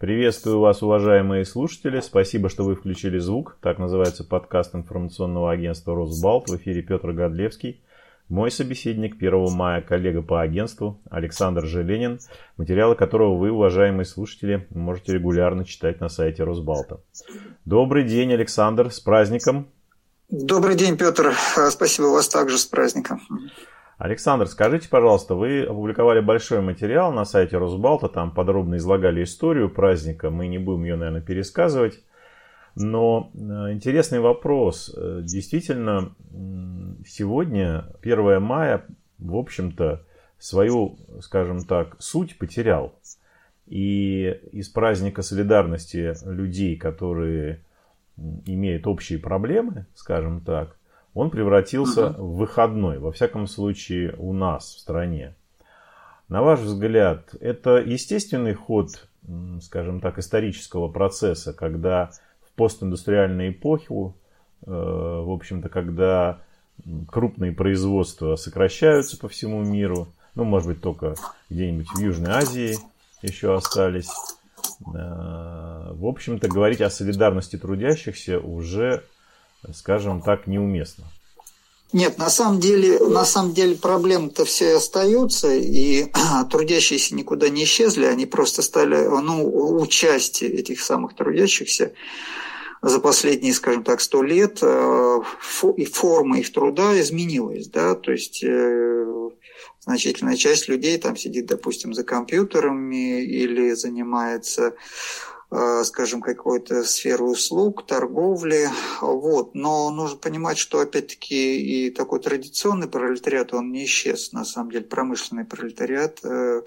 Приветствую вас, уважаемые слушатели. Спасибо, что вы включили звук. Так называется подкаст информационного агентства «Росбалт». В эфире Петр Годлевский. Мой собеседник 1 мая, коллега по агентству Александр Желенин, материалы которого вы, уважаемые слушатели, можете регулярно читать на сайте Росбалта. Добрый день, Александр, с праздником! Добрый день, Петр. Спасибо вас также с праздником. Александр, скажите, пожалуйста, вы опубликовали большой материал на сайте Росбалта, там подробно излагали историю праздника, мы не будем ее, наверное, пересказывать. Но э, интересный вопрос. Э, действительно, сегодня, 1 мая, в общем-то, свою, скажем так, суть потерял. И из праздника солидарности людей, которые имеют общие проблемы, скажем так, он превратился uh в выходной, во всяком случае у нас в стране. На ваш взгляд, это естественный ход, скажем так, исторического процесса, когда в постиндустриальной эпоху, э, в общем-то, когда крупные производства сокращаются по всему миру, ну, может быть, только где-нибудь в Южной Азии еще остались. Э, в общем-то, говорить о солидарности трудящихся уже скажем так, неуместно. Нет, на самом деле, на самом деле проблемы-то все остаются, и трудящиеся никуда не исчезли, они просто стали, ну, участие этих самых трудящихся за последние, скажем так, сто лет, э, и форма их труда изменилась, да, то есть э, значительная часть людей там сидит, допустим, за компьютерами или занимается скажем, какой-то сферы услуг, торговли. Вот. Но нужно понимать, что опять-таки и такой традиционный пролетариат, он не исчез, на самом деле, промышленный пролетариат, э,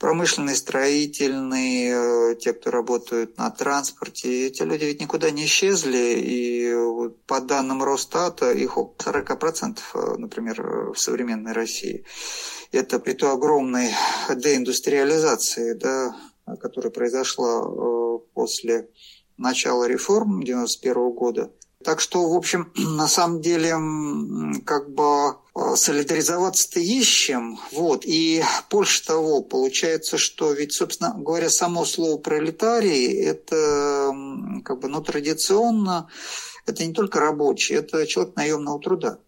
промышленный, строительный, э, те, кто работают на транспорте, эти люди ведь никуда не исчезли, и по данным Росстата их около 40%, например, в современной России. Это при той огромной деиндустриализации, да, которая произошла э, после начала реформ 1991 года. Так что, в общем, на самом деле, как бы э, солидаризоваться-то чем. Вот. И больше того, получается, что ведь, собственно говоря, само слово пролетарий, это как бы, ну, традиционно, это не только рабочий, это человек наемного труда.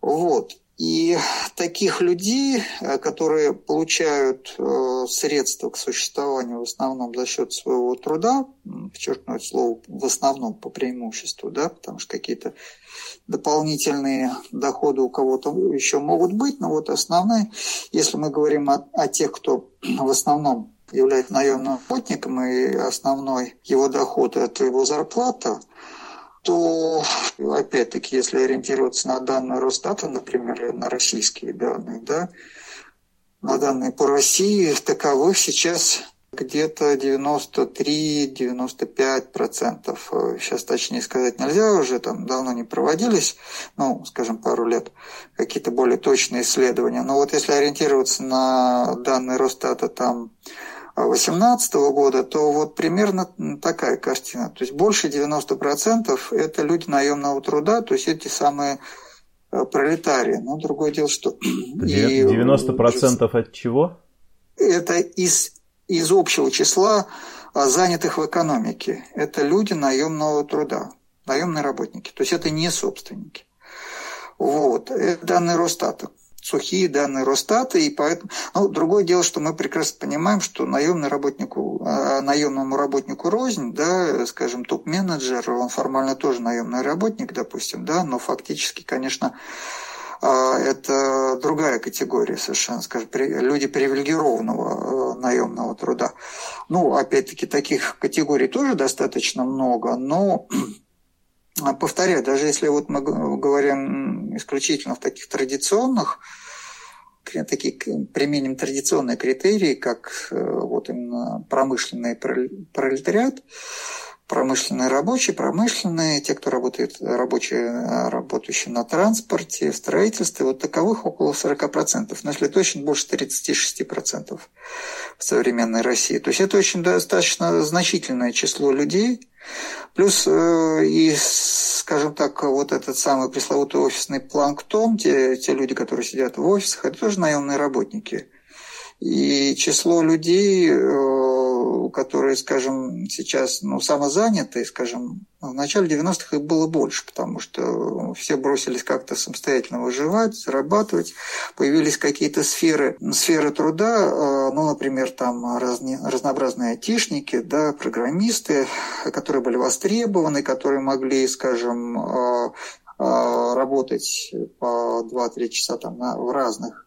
Вот. И таких людей, э, которые получают э, средства к существованию в основном за счет своего труда, подчеркну это слово в основном по преимуществу, да, потому что какие-то дополнительные доходы у кого-то еще могут быть, но вот основные, если мы говорим о, о тех, кто в основном является наемным работником, и основной его доход – это его зарплата – то, опять-таки, если ориентироваться на данные Росстата, например, на российские данные, да, на данные по России, таковых сейчас где-то 93-95%. Сейчас точнее сказать нельзя, уже там давно не проводились, ну, скажем, пару лет, какие-то более точные исследования. Но вот если ориентироваться на данные Росстата, там 2018 года, то вот примерно такая картина. То есть больше 90% это люди наемного труда, то есть эти самые э, пролетарии. Но другое дело, что... 90% и, от чего? Это из, из общего числа а, занятых в экономике. Это люди наемного труда, наемные работники. То есть это не собственники. Вот. Это данные Росстата сухие данные Росстата, и поэтому... Ну, другое дело, что мы прекрасно понимаем, что наемный работнику, а, наемному работнику рознь, да, скажем, топ-менеджер, он формально тоже наемный работник, допустим, да, но фактически, конечно, а, это другая категория совершенно, скажем, люди привилегированного э, наемного труда. Ну, опять-таки, таких категорий тоже достаточно много, но повторяю, даже если вот мы говорим исключительно в таких традиционных, такие применим традиционные критерии, как э, вот именно промышленный пролетариат, промышленные рабочие, промышленные, те, кто работает, рабочие, работающие на транспорте, в строительстве, вот таковых около 40%, но если точно, больше 36% в современной России. То есть это очень достаточно значительное число людей, плюс э, и, скажем так, вот этот самый пресловутый офисный планктон, те, те люди, которые сидят в офисах, это тоже наемные работники. И число людей, э, которые, скажем, сейчас ну, самозанятые, скажем, в начале 90-х их было больше, потому что все бросились как-то самостоятельно выживать, зарабатывать. Появились какие-то сферы, сферы труда, э, ну, например, там разни, разнообразные айтишники, да, программисты, которые были востребованы, которые могли, скажем, э, э, работать по 2-3 часа там на, в разных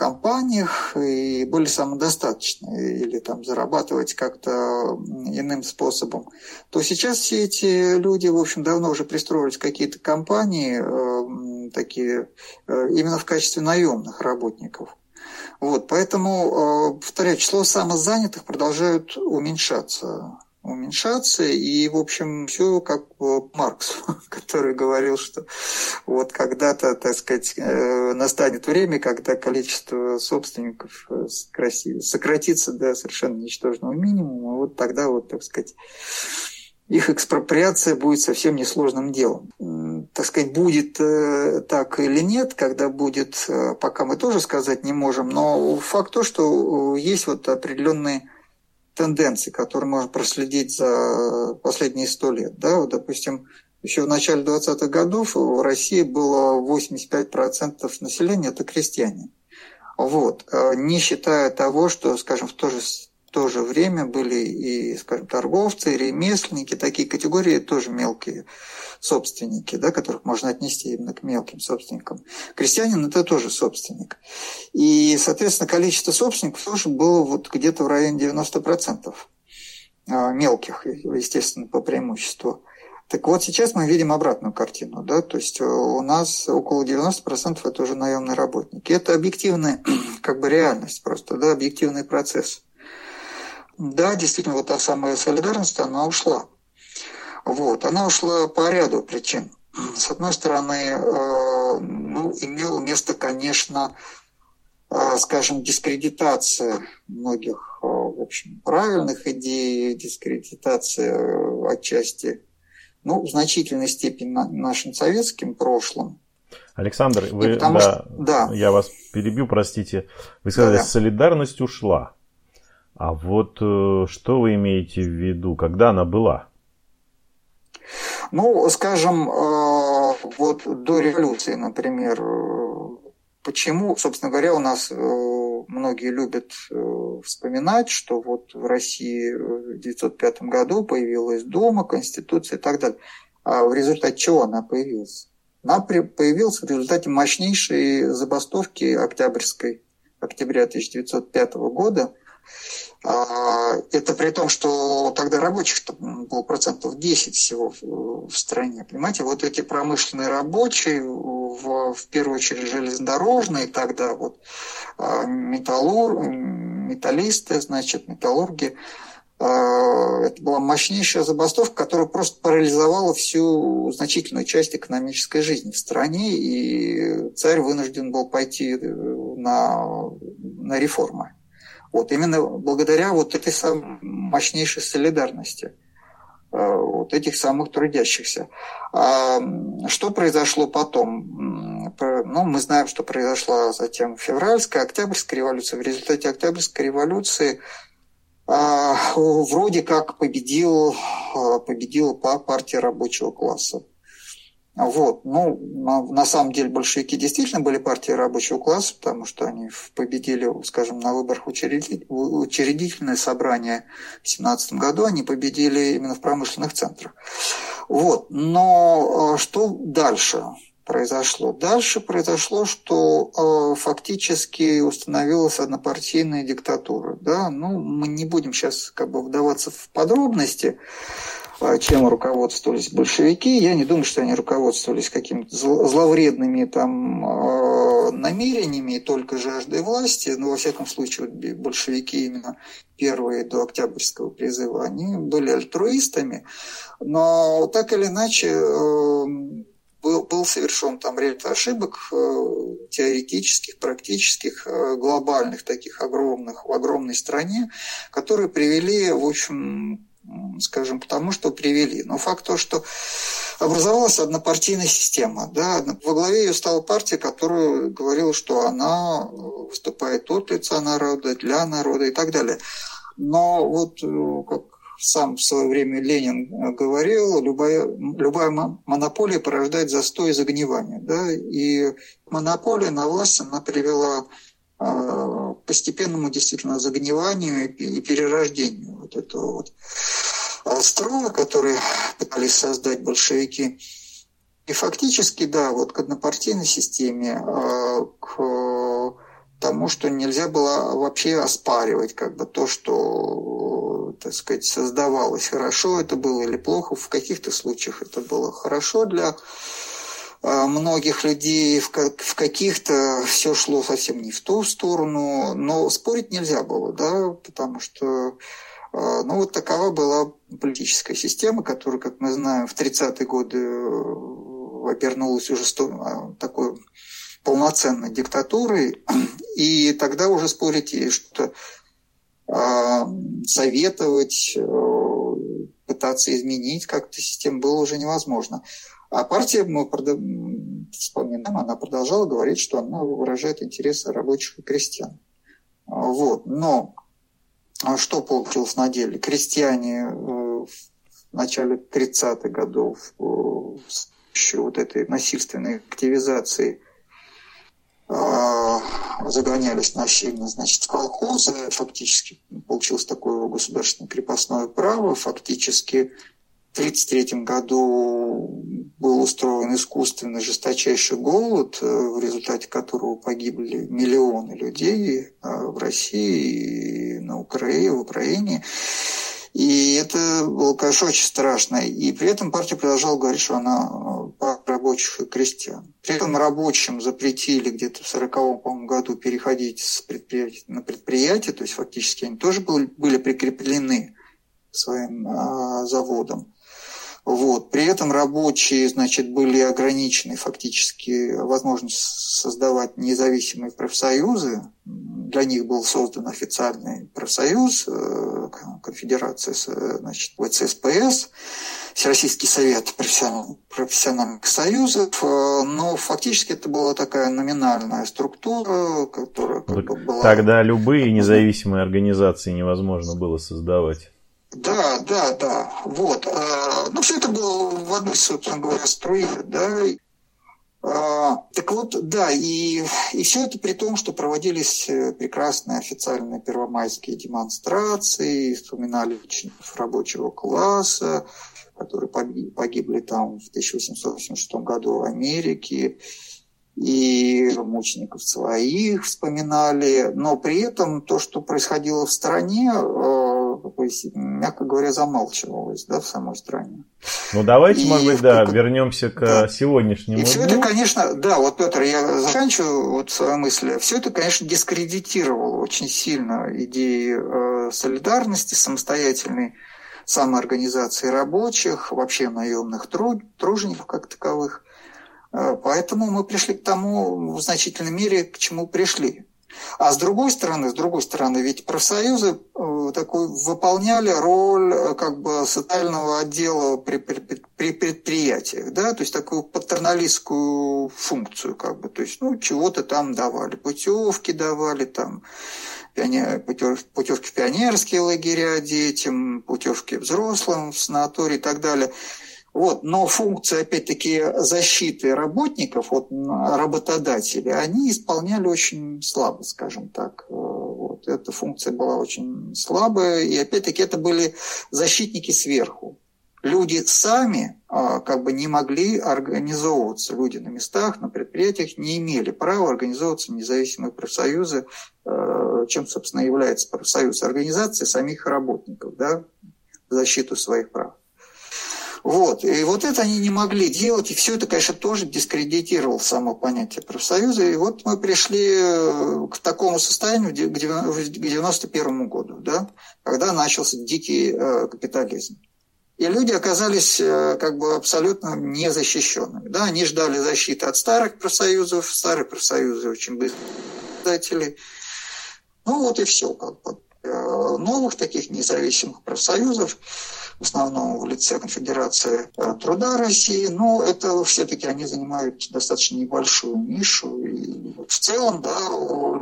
компаниях и были самодостаточны или там зарабатывать как-то иным способом, то сейчас все эти люди, в общем, давно уже пристроились в какие-то компании, э, такие э, именно в качестве наемных работников. Вот, поэтому, э, повторяю, число самозанятых продолжает уменьшаться уменьшаться, и, в общем, все как Маркс, который говорил, что вот когда-то, так сказать, э, настанет время, когда количество собственников э, сократится до совершенно ничтожного минимума, вот тогда вот, так сказать, их экспроприация будет совсем несложным делом. Так сказать, будет э, так или нет, когда будет, пока мы тоже сказать не можем, но факт то, что есть вот определенные тенденции, которые можно проследить за последние сто лет. Да? Вот, допустим, еще в начале 20-х годов в России было 85% населения – это крестьяне. Вот. Э, не считая того, что, скажем, в то же то же время были и, скажем, торговцы, и ремесленники, такие категории тоже мелкие собственники, да, которых можно отнести именно к мелким собственникам. Крестьянин – это тоже собственник. И, соответственно, количество собственников тоже было вот где-то в районе 90% а, мелких, естественно, по преимуществу. Так вот, сейчас мы видим обратную картину, да, то есть у нас около 90% это уже наемные работники. Это объективная, как бы реальность просто, да, объективный процесс. Да, действительно, вот та самая солидарность, она ушла. Вот, она ушла по ряду причин. С одной стороны, э, ну, имело место, конечно, э, скажем, дискредитация многих, э, в общем, правильных идей, дискредитация отчасти, ну, в значительной степени на, нашим советским прошлым. Александр, вы, да, что, да, я вас перебью, простите. Вы сказали, да. солидарность ушла. А вот э, что вы имеете в виду, когда она была? Ну, скажем, э, вот до революции, например, э, почему, собственно говоря, у нас многие любят вспоминать, что вот в России в 1905 году появилась Дума, Конституция и так далее. А в результате чего она появилась? Она появилась в результате мощнейшей забастовки Октябрьской, октября 1905 года, это при том, что тогда рабочих было процентов 10 всего в стране. Понимаете, вот эти промышленные рабочие, в, в первую очередь железнодорожные тогда, вот а, металлур, металлисты, значит, металлурги, а, это была мощнейшая забастовка, которая просто парализовала всю значительную часть экономической жизни в стране, и царь вынужден был пойти на, на реформы. Вот именно благодаря вот этой самой мощнейшей солидарности э, вот этих самых трудящихся. А что произошло потом? Ну, мы знаем, что произошла затем февральская, октябрьская революция. В результате октябрьской революции а, вроде как победил, а, победила партия рабочего класса. Вот. Ну, на, самом деле большевики действительно были партией рабочего класса, потому что они победили, скажем, на выборах учредитель, учредительное собрание в 17 году, они победили именно в промышленных центрах. Вот. Но э, что дальше произошло? Дальше произошло, что э, фактически установилась однопартийная диктатура. Да? Ну, мы не будем сейчас как бы вдаваться в подробности, чем руководствовались большевики. Я не думаю, что они руководствовались какими-то зловредными там а, намерениями и только жаждой власти. Но, во всяком случае, большевики именно первые до Октябрьского призыва, они были альтруистами. Но так или иначе э, был, был совершен там ряд ошибок э, теоретических, практических, э, глобальных, таких огромных, в огромной стране, которые привели, в общем, скажем, потому что привели. Но факт то, что образовалась однопартийная система. Да? Во главе ее стала партия, которая говорила, что она выступает от лица народа, для народа и так далее. Но вот как сам в свое время Ленин говорил, любая, любая монополия порождает застой и загнивание. Да? И монополия на власть она привела к постепенному действительно загниванию и перерождению вот этого вот строя, который пытались создать большевики. И фактически, да, вот к однопартийной системе, а, к тому, что нельзя было вообще оспаривать как бы то, что, так сказать, создавалось. Хорошо это было или плохо. В каких-то случаях это было хорошо для а, многих людей, в каких-то все шло совсем не в ту сторону, но спорить нельзя было, да, потому что ну, вот такова была политическая система, которая, как мы знаем, в 30-е годы э, обернулась уже а, такой полноценной диктатурой, и тогда уже спорить и что а, советовать, э, пытаться изменить как-то систему было уже невозможно. А партия, мы вспоминаем, она продолжала говорить, что она выражает интересы рабочих и крестьян. Вот. Но что получилось на деле? Крестьяне э, в начале 30-х годов э, еще вот этой насильственной активизации а, загонялись насильно, значит, в колхозы, фактически получилось такое государственное крепостное право, фактически 1933 году был устроен искусственный жесточайший голод, э, в результате которого погибли миллионы людей э, в России, на Украине, в Украине. И это было, конечно, очень страшно. И при этом партия продолжала говорить, что она э, рабочих и крестьян. При этом рабочим запретили где-то в 1940 году переходить с предприятия на предприятие, то есть фактически они тоже были, были прикреплены своим а, заводам. Вот. При этом рабочие значит, были ограничены фактически возможность создавать независимые профсоюзы. Для них был создан официальный профсоюз, э, конфедерация значит, ВЦСПС, Всероссийский совет профессиональных, профессиональных союзов, э, но фактически это была такая номинальная структура, которая как бы была... Тогда любые независимые организации невозможно было создавать. Да, да, да. Вот. А, ну, все это было в одной, собственно говоря, струе, да. А, так вот, да, и, и все это при том, что проводились э, прекрасные официальные первомайские демонстрации, вспоминали учеников рабочего класса, которые погибли там в 1886 году в Америке, и мучеников своих вспоминали, но при этом то, что происходило в стране, э, мягко говоря, замалчивалось да, в самой стране. Ну давайте, и, может быть, да, как... вернемся к да. сегодняшнему. И все это, конечно, да, вот, Петр, я заканчиваю вот свою мысль. Все это, конечно, дискредитировало очень сильно идеи э, солидарности, самостоятельной самоорганизации рабочих, вообще наемных труд, тружеников как таковых. Э, поэтому мы пришли к тому в значительной мере, к чему пришли. А с другой стороны, с другой стороны, ведь профсоюзы э, такой выполняли роль э, как бы социального отдела при, при, при предприятиях, да, то есть такую патерналистскую функцию, как бы, то есть, ну, чего-то там давали, путевки давали, там, путевки в пионерские лагеря детям, путевки взрослым в санатории и так далее. Вот, но функции, опять-таки, защиты работников от работодателей, они исполняли очень слабо, скажем так. Э, вот, эта функция была очень слабая, и опять-таки это были защитники сверху. Люди сами а, как бы не могли организовываться. Люди на местах, на предприятиях не имели права организовываться в независимые профсоюзы, э, чем, собственно, является профсоюз организации самих работников, да, защиту своих прав. Вот. И вот это они не могли делать, и все это, конечно, тоже дискредитировало само понятие профсоюза. И вот мы пришли э, к такому состоянию к 1991 году, да, когда начался дикий э, капитализм. И люди оказались э, как бы абсолютно незащищенными. Да? Они ждали защиты от старых профсоюзов, старые профсоюзы очень быстро Ну вот и все. Как бы. Новых таких независимых профсоюзов в основном в лице Конфедерации э, труда России, но это все-таки они занимают достаточно небольшую нишу. И в целом, да,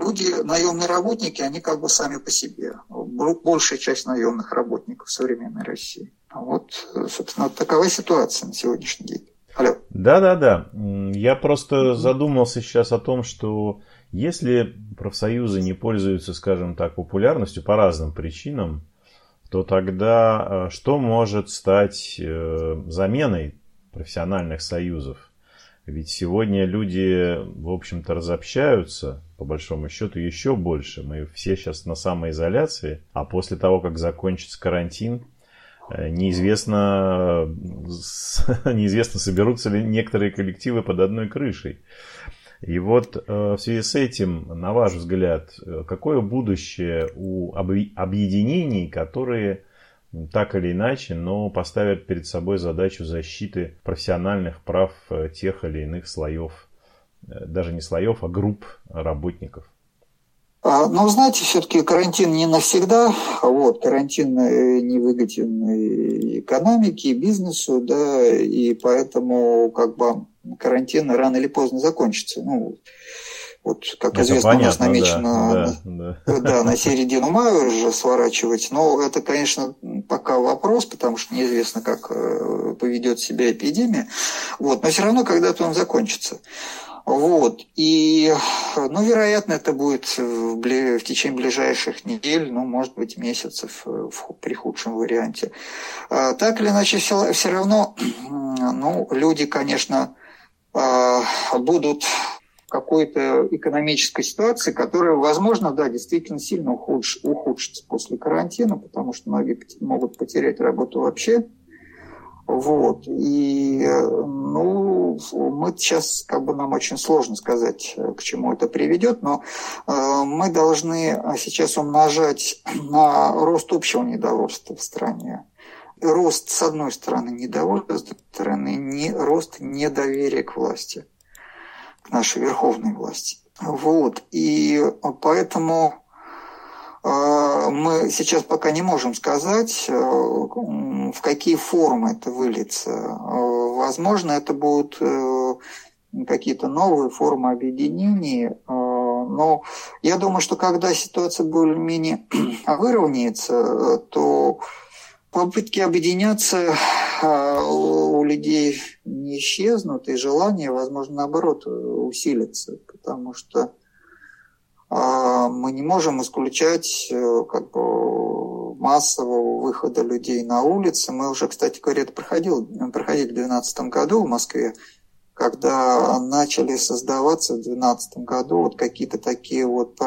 люди, наемные работники, они как бы сами по себе. большая часть наемных работников современной России. Вот, собственно, такова ситуация на сегодняшний день. Алло. Да-да-да. Я просто задумался сейчас о том, что если профсоюзы не пользуются, скажем так, популярностью по разным причинам, то тогда э, что может стать э, заменой профессиональных союзов? Ведь сегодня люди, в общем-то, разобщаются, по большому счету, еще больше. Мы все сейчас на самоизоляции, а после того, как закончится карантин, э, неизвестно, неизвестно соберутся ли некоторые коллективы под одной крышей. И вот э, в связи с этим, на ваш взгляд, э, какое будущее у объединений, которые так или иначе, но поставят перед собой задачу защиты профессиональных прав э, тех или иных слоев, даже не слоев, а групп работников? А, ну, знаете, все-таки карантин не навсегда. Вот, карантин невыгоден экономике, и бизнесу, да, и поэтому как бы карантин рано или поздно закончится. Ну, вот, как это известно, понятно, у нас намечено да, да, да. Да, на середину мая уже сворачивать. Но это, конечно, пока вопрос, потому что неизвестно, как э, поведет себя эпидемия. Вот, но все равно когда-то он закончится. Вот. И, ну, вероятно, это будет в, в течение ближайших недель, ну, может быть, месяцев э, в, при худшем варианте. А, так или иначе, все, все равно, ну, люди, конечно, будут в какой-то экономической ситуации, которая, возможно, да, действительно сильно ухудш, ухудшится после карантина, потому что многие могут потерять работу вообще. Вот. И, ну, мы сейчас, как бы нам очень сложно сказать, к чему это приведет, но э, мы должны сейчас умножать на рост общего недовольства в стране рост, с одной стороны, недовольства, с другой стороны, не, рост недоверия к власти, к нашей верховной власти. Вот. И поэтому э, мы сейчас пока не можем сказать, э, в какие формы это выльется. Э, возможно, это будут какие-то новые формы объединений, но я думаю, что когда ситуация более-менее выровняется, то попытки объединяться а, у людей не исчезнут, и желание, возможно, наоборот, усилится, потому что а, мы не можем исключать э, как бы, массового выхода людей на улицы. Мы уже, кстати говоря, это проходил, проходили в 2012 году в Москве, когда начали создаваться в 2012 году вот какие-то такие вот,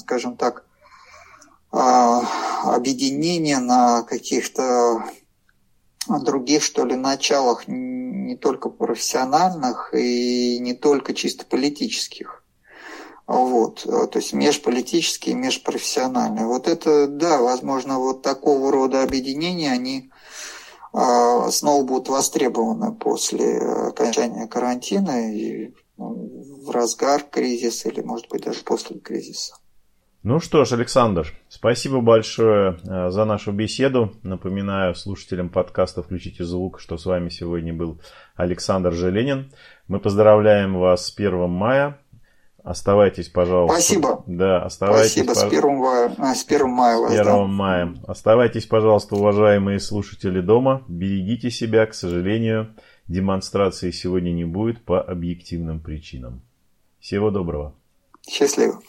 скажем так, объединения на каких-то других, что ли, началах, не только профессиональных и не только чисто политических. Вот, то есть межполитические, межпрофессиональные. Вот это, да, возможно, вот такого рода объединения, они а, снова будут востребованы после окончания карантина и в разгар кризиса или, может быть, даже после кризиса. Ну что ж, Александр, спасибо большое э, за нашу беседу. Напоминаю слушателям подкаста «Включите звук», что с вами сегодня был Александр Желенин. Мы поздравляем вас с 1 мая. Оставайтесь, пожалуйста. Спасибо. Да, оставайтесь. Спасибо, с 1 мая. А, с 1 мая. С 1 да. мая. Оставайтесь, пожалуйста, уважаемые слушатели дома. Берегите себя. К сожалению, демонстрации сегодня не будет по объективным причинам. Всего доброго. Счастливо.